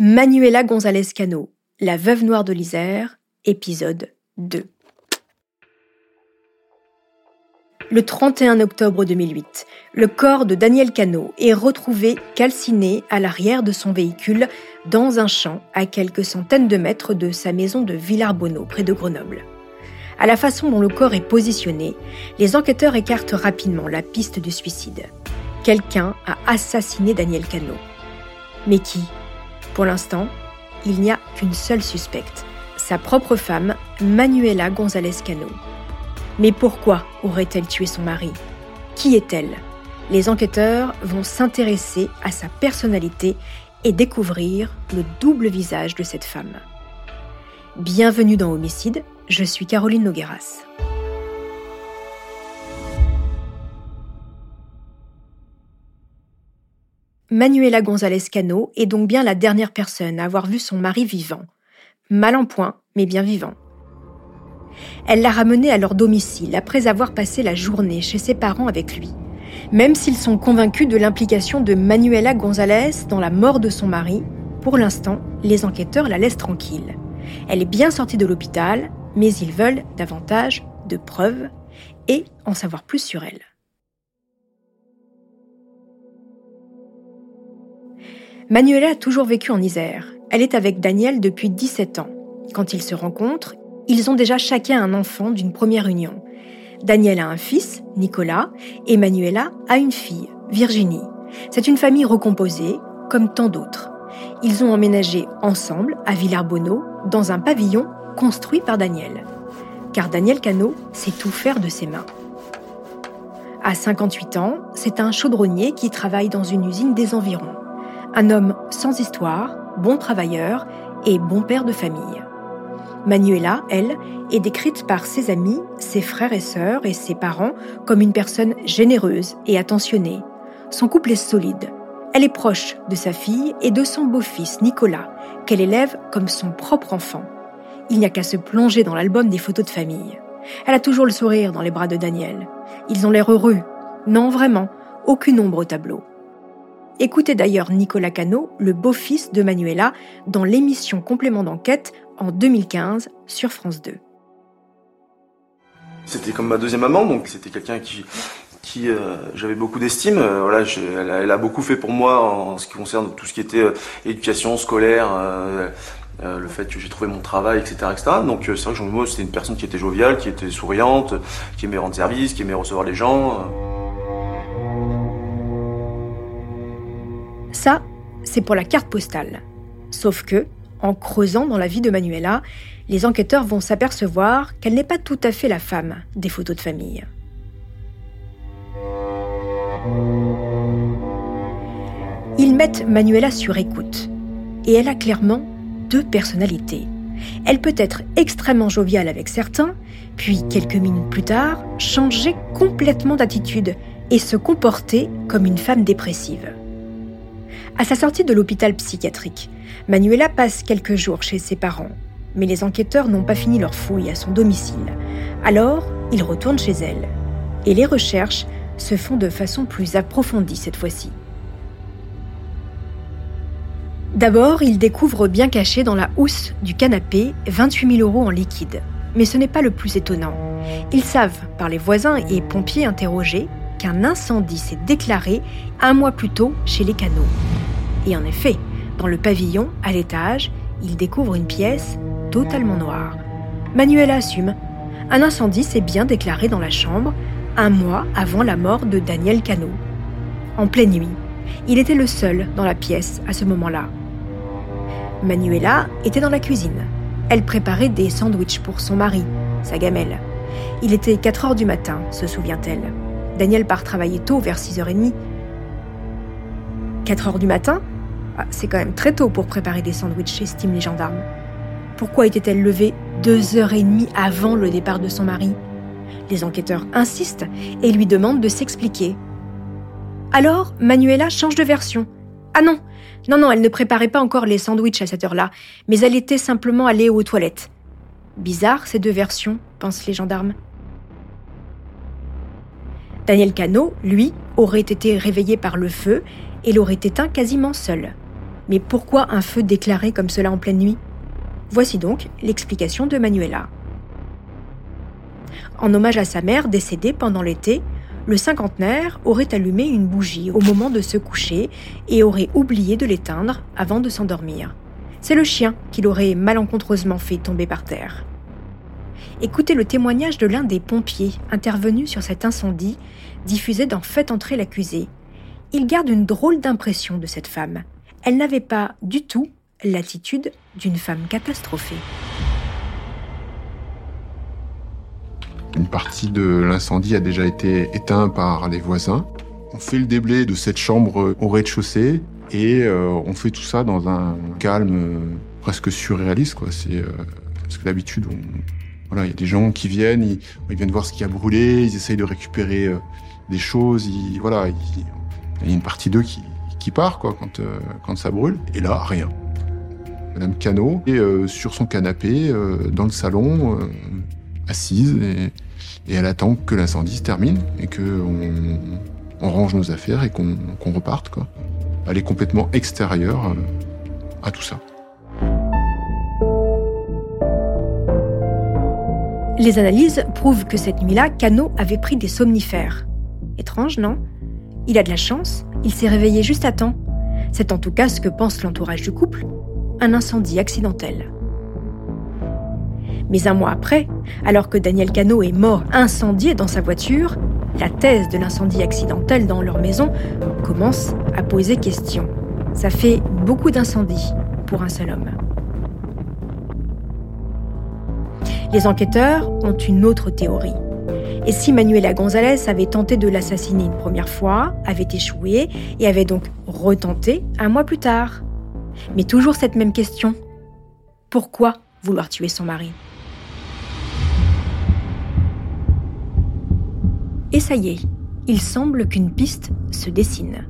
Manuela González Cano, la veuve noire de l'Isère, épisode 2. Le 31 octobre 2008, le corps de Daniel Cano est retrouvé calciné à l'arrière de son véhicule dans un champ à quelques centaines de mètres de sa maison de Villarbonneau, près de Grenoble. À la façon dont le corps est positionné, les enquêteurs écartent rapidement la piste du suicide. Quelqu'un a assassiné Daniel Cano. Mais qui? Pour l'instant, il n'y a qu'une seule suspecte, sa propre femme, Manuela González Cano. Mais pourquoi aurait-elle tué son mari? Qui est-elle? Les enquêteurs vont s'intéresser à sa personnalité et découvrir le double visage de cette femme. Bienvenue dans Homicide, je suis Caroline Nogueras. Manuela González Cano est donc bien la dernière personne à avoir vu son mari vivant. Mal en point, mais bien vivant. Elle l'a ramené à leur domicile après avoir passé la journée chez ses parents avec lui. Même s'ils sont convaincus de l'implication de Manuela González dans la mort de son mari, pour l'instant, les enquêteurs la laissent tranquille. Elle est bien sortie de l'hôpital, mais ils veulent davantage de preuves et en savoir plus sur elle. Manuela a toujours vécu en Isère. Elle est avec Daniel depuis 17 ans. Quand ils se rencontrent, ils ont déjà chacun un enfant d'une première union. Daniel a un fils, Nicolas, et Manuela a une fille, Virginie. C'est une famille recomposée, comme tant d'autres. Ils ont emménagé ensemble à Villarbonneau, dans un pavillon construit par Daniel. Car Daniel Cano sait tout faire de ses mains. À 58 ans, c'est un chaudronnier qui travaille dans une usine des environs. Un homme sans histoire, bon travailleur et bon père de famille. Manuela, elle, est décrite par ses amis, ses frères et sœurs et ses parents comme une personne généreuse et attentionnée. Son couple est solide. Elle est proche de sa fille et de son beau-fils Nicolas, qu'elle élève comme son propre enfant. Il n'y a qu'à se plonger dans l'album des photos de famille. Elle a toujours le sourire dans les bras de Daniel. Ils ont l'air heureux. Non, vraiment, aucune ombre au tableau. Écoutez d'ailleurs Nicolas Cano, le beau-fils de Manuela, dans l'émission Complément d'enquête en 2015 sur France 2. C'était comme ma deuxième maman, donc c'était quelqu'un qui, euh, j'avais beaucoup d'estime. Euh, elle, a, beaucoup fait pour moi en, ce qui concerne tout ce qui était euh, éducation scolaire, le fait que j'ai trouvé mon travail, etc., etc. Donc c'est vrai que moi c'était une personne qui était joviale, qui était souriante, qui aimait rendre service, qui aimait recevoir les gens. Ça, c'est pour la carte postale. Sauf que, en creusant dans la vie de Manuela, les enquêteurs vont s'apercevoir qu'elle n'est pas tout à fait la femme des photos de famille. Ils mettent Manuela sur écoute, et elle a clairement deux personnalités. Elle peut être extrêmement joviale avec certains, puis quelques minutes plus tard, changer complètement d'attitude et se comporter comme une femme dépressive. À sa sortie de l'hôpital psychiatrique, Manuela passe quelques jours chez ses parents, mais les enquêteurs n'ont pas fini leur fouille à son domicile. Alors, ils retournent chez elle. Et les recherches se font de façon plus approfondie cette fois-ci. D'abord, ils découvrent bien caché dans la housse du canapé 28 000 euros en liquide. Mais ce n'est pas le plus étonnant. Ils savent, par les voisins et pompiers interrogés, qu'un incendie s'est déclaré un mois plus tôt chez les canaux. Et en effet, dans le pavillon, à l'étage, il découvre une pièce totalement noire. Manuel assume. Un incendie s'est bien déclaré dans la chambre un mois avant la mort de Daniel Cano. En pleine nuit, il était le seul dans la pièce à ce moment-là. Manuela était dans la cuisine. Elle préparait des sandwichs pour son mari, sa gamelle. Il était 4 heures du matin, se souvient-elle. Daniel part travailler tôt, vers 6h30. 4 heures du matin ah, c'est quand même très tôt pour préparer des sandwichs, estiment les gendarmes. Pourquoi était-elle levée deux heures et demie avant le départ de son mari? Les enquêteurs insistent et lui demandent de s'expliquer. Alors, Manuela change de version. Ah non, non, non, elle ne préparait pas encore les sandwichs à cette heure-là, mais elle était simplement allée aux toilettes. Bizarre ces deux versions, pensent les gendarmes. Daniel Cano, lui, aurait été réveillé par le feu et l'aurait éteint quasiment seul. Mais pourquoi un feu déclaré comme cela en pleine nuit? Voici donc l'explication de Manuela. En hommage à sa mère décédée pendant l'été, le cinquantenaire aurait allumé une bougie au moment de se coucher et aurait oublié de l'éteindre avant de s'endormir. C'est le chien qui l'aurait malencontreusement fait tomber par terre. Écoutez le témoignage de l'un des pompiers intervenus sur cet incendie, diffusé dans Faites entrer l'accusé. Il garde une drôle d'impression de cette femme. Elle n'avait pas du tout l'attitude d'une femme catastrophée. Une partie de l'incendie a déjà été éteinte par les voisins. On fait le déblai de cette chambre au rez-de-chaussée et euh, on fait tout ça dans un calme euh, presque surréaliste. C'est, euh, parce que d'habitude, voilà, il y a des gens qui viennent, ils, viennent voir ce qui a brûlé, ils essayent de récupérer des choses. Voilà, il y a une partie d'eux qui, qui part quoi, quand, quand ça brûle. Et là, rien. Madame Cano est sur son canapé dans le salon, assise, et, elle attend que l'incendie se termine et qu'on on range nos affaires et qu'on reparte. Quoi. Elle est complètement extérieure euh, à tout ça. Les analyses prouvent que cette nuit-là, Cano avait pris des somnifères. Étrange, non? Il a de la chance, il s'est réveillé juste à temps. C'est en tout cas ce que pense l'entourage du couple. Un incendie accidentel. Mais un mois après, alors que Daniel Cano est mort incendié dans sa voiture, la thèse de l'incendie accidentel dans leur maison commence à poser question. Ça fait beaucoup d'incendies pour un seul homme. Les enquêteurs ont une autre théorie. Et si Manuela González avait tenté de l'assassiner une première fois, avait échoué et avait donc retenté un mois plus tard Mais toujours cette même question. Pourquoi vouloir tuer son mari? Et ça y est, il semble qu'une piste se dessine.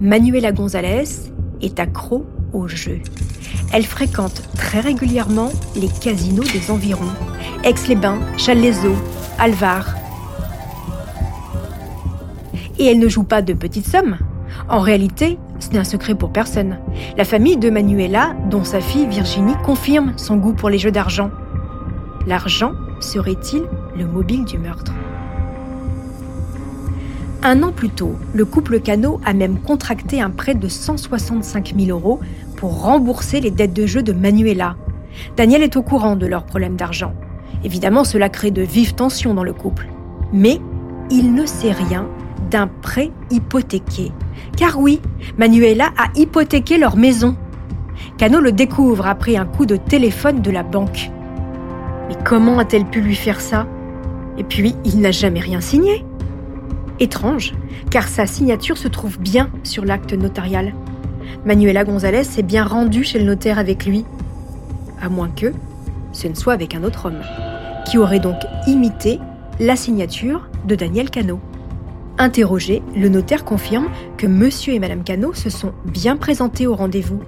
Manuela González est accro au jeu. Elle fréquente très régulièrement les casinos des environs. Aix-les-Bains, Challes-les-Eaux, Alvar. Et elle ne joue pas de petites sommes. En réalité, ce n'est un secret pour personne. La famille de Manuela, dont sa fille Virginie, confirme son goût pour les jeux d'argent. L'argent serait-il le mobile du meurtre? Un an plus tôt, le couple Cano a même contracté un prêt de 165 000 euros pour rembourser les dettes de jeu de Manuela. Daniel est au courant de leurs problèmes d'argent. Évidemment, cela crée de vives tensions dans le couple. Mais il ne sait rien d'un prêt hypothéqué. Car oui, Manuela a hypothéqué leur maison. Cano le découvre après un coup de téléphone de la banque. Mais comment a-t-elle pu lui faire ça? Et puis, il n'a jamais rien signé. Étrange, car sa signature se trouve bien sur l'acte notarial. Manuela González s'est bien rendue chez le notaire avec lui. À moins que ce ne soit avec un autre homme, qui aurait donc imité la signature de Daniel Cano. Interrogé, le notaire confirme que monsieur et madame Cano se sont bien présentés au rendez-vous.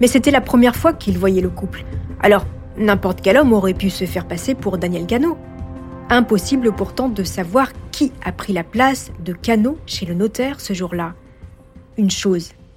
Mais c'était la première fois qu'ils voyaient le couple. Alors, n'importe quel homme aurait pu se faire passer pour Daniel Cano. Impossible pourtant de savoir qui a pris la place de Cano chez le notaire ce jour-là. Une chose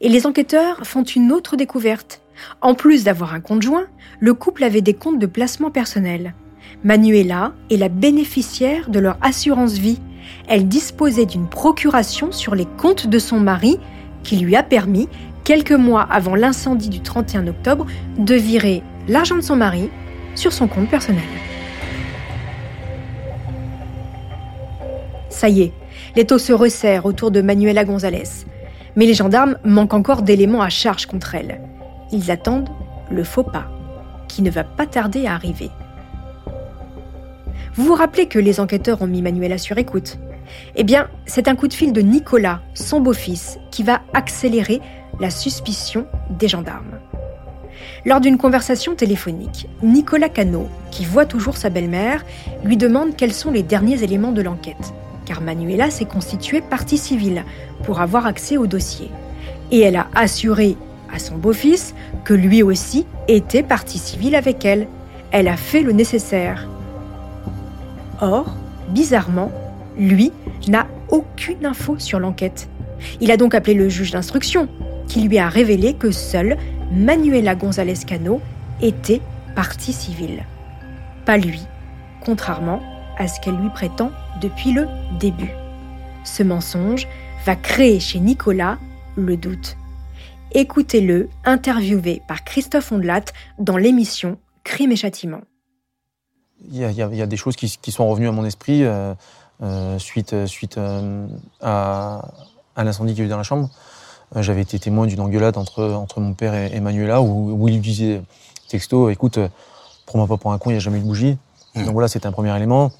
Et les enquêteurs font une autre découverte. En plus d'avoir un compte joint, le couple avait des comptes de placement personnel. Manuela est la bénéficiaire de leur assurance vie. Elle disposait d'une procuration sur les comptes de son mari qui lui a permis, quelques mois avant l'incendie du 31 octobre, de virer l'argent de son mari sur son compte personnel. Ça y est, l'étau se resserre autour de Manuela González. Mais les gendarmes manquent encore d'éléments à charge contre elle. Ils attendent le faux pas, qui ne va pas tarder à arriver. Vous vous rappelez que les enquêteurs ont mis Manuela sur écoute? Eh bien, c'est un coup de fil de Nicolas, son beau-fils, qui va accélérer la suspicion des gendarmes. Lors d'une conversation téléphonique, Nicolas Cano, qui voit toujours sa belle-mère, lui demande quels sont les derniers éléments de l'enquête, car Manuela s'est constituée partie civile pour avoir accès au dossier. Et elle a assuré à son beau-fils que lui aussi était partie civile avec elle. Elle a fait le nécessaire. Or, bizarrement, lui n'a aucune info sur l'enquête. Il a donc appelé le juge d'instruction, qui lui a révélé que seule Manuela González Cano était partie civile. Pas lui, contrairement à ce qu'elle lui prétend depuis le début. Ce mensonge va créer chez Nicolas le doute. Écoutez-le, interviewé par Christophe Ondelat dans l'émission Crime et Châtiment. Il y, a, des choses qui, sont revenues à mon esprit euh, euh, suite, suite euh, à, l'incendie qu'il y a eu dans la chambre. J'avais été témoin d'une engueulade entre, entre mon père et, Manuela où, où, il lui disait texto écoute, prends-moi pas pour un con, il n'y a jamais eu de bougie. Mmh. Donc voilà, c'était un premier élément.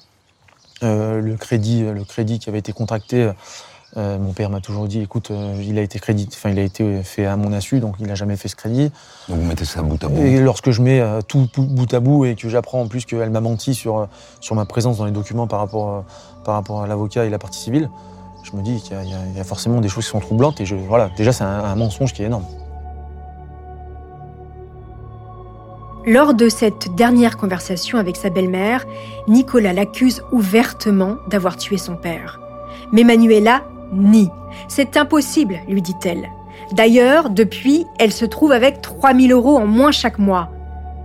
Le, crédit, le crédit qui avait été contracté euh, mon père m'a toujours dit, écoute, euh, il a été crédit, enfin il a été fait à mon insu, donc il n'a jamais fait ce crédit. Donc vous mettez ça bout à bout. Et lorsque je mets euh, tout bout à bout et que j'apprends en plus qu'elle m'a menti sur sur ma présence dans les documents par rapport par rapport à l'avocat et la partie civile, je me dis qu'il y, a forcément des choses qui sont troublantes et je voilà, déjà c'est un mensonge qui est énorme. Lors de cette dernière conversation avec sa belle-mère, Nicolas l'accuse ouvertement d'avoir tué son père. Mais Manuela ni. C'est impossible, lui dit-elle. D'ailleurs, depuis, elle se trouve avec 3000 euros en moins chaque mois.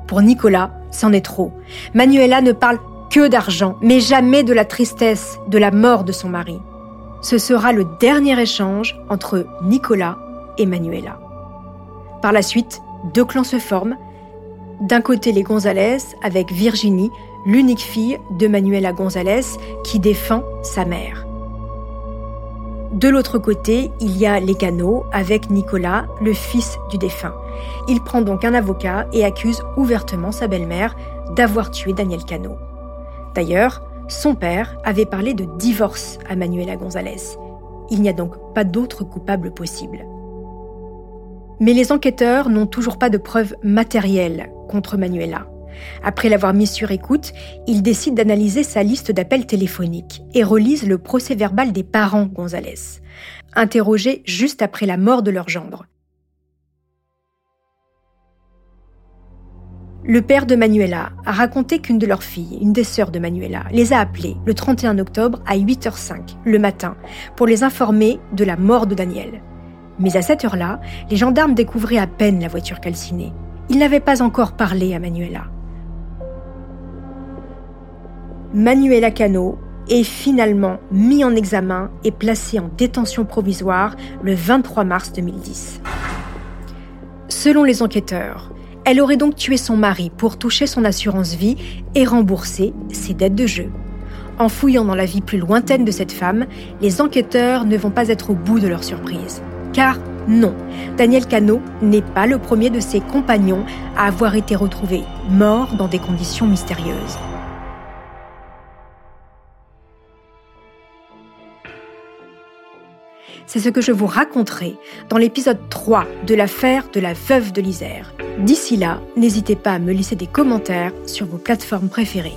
Pour Nicolas, c'en est trop. Manuela ne parle que d'argent, mais jamais de la tristesse, de la mort de son mari. Ce sera le dernier échange entre Nicolas et Manuela. Par la suite, deux clans se forment. D'un côté, les Gonzalez, avec Virginie, l'unique fille de Manuela Gonzalez, qui défend sa mère. De l'autre côté, il y a les canaux avec Nicolas, le fils du défunt. Il prend donc un avocat et accuse ouvertement sa belle-mère d'avoir tué Daniel Cano. D'ailleurs, son père avait parlé de divorce à Manuela González. Il n'y a donc pas d'autre coupable possible. Mais les enquêteurs n'ont toujours pas de preuves matérielles contre Manuela. Après l'avoir mis sur écoute, ils décident d'analyser sa liste d'appels téléphoniques et relisent le procès verbal des parents Gonzalez, interrogés juste après la mort de leur gendre. Le père de Manuela a raconté qu'une de leurs filles, une des sœurs de Manuela, les a appelés le 31 octobre à 8h05 le matin pour les informer de la mort de Daniel. Mais à cette heure-là, les gendarmes découvraient à peine la voiture calcinée. Ils n'avaient pas encore parlé à Manuela. Manuela Cano est finalement mis en examen et placé en détention provisoire le 23 mars 2010. Selon les enquêteurs, elle aurait donc tué son mari pour toucher son assurance vie et rembourser ses dettes de jeu. En fouillant dans la vie plus lointaine de cette femme, les enquêteurs ne vont pas être au bout de leur surprise. Car non, Daniel Cano n'est pas le premier de ses compagnons à avoir été retrouvé mort dans des conditions mystérieuses. C'est ce que je vous raconterai dans l'épisode 3 de l'affaire de la veuve de l'Isère. D'ici là, n'hésitez pas à me laisser des commentaires sur vos plateformes préférées.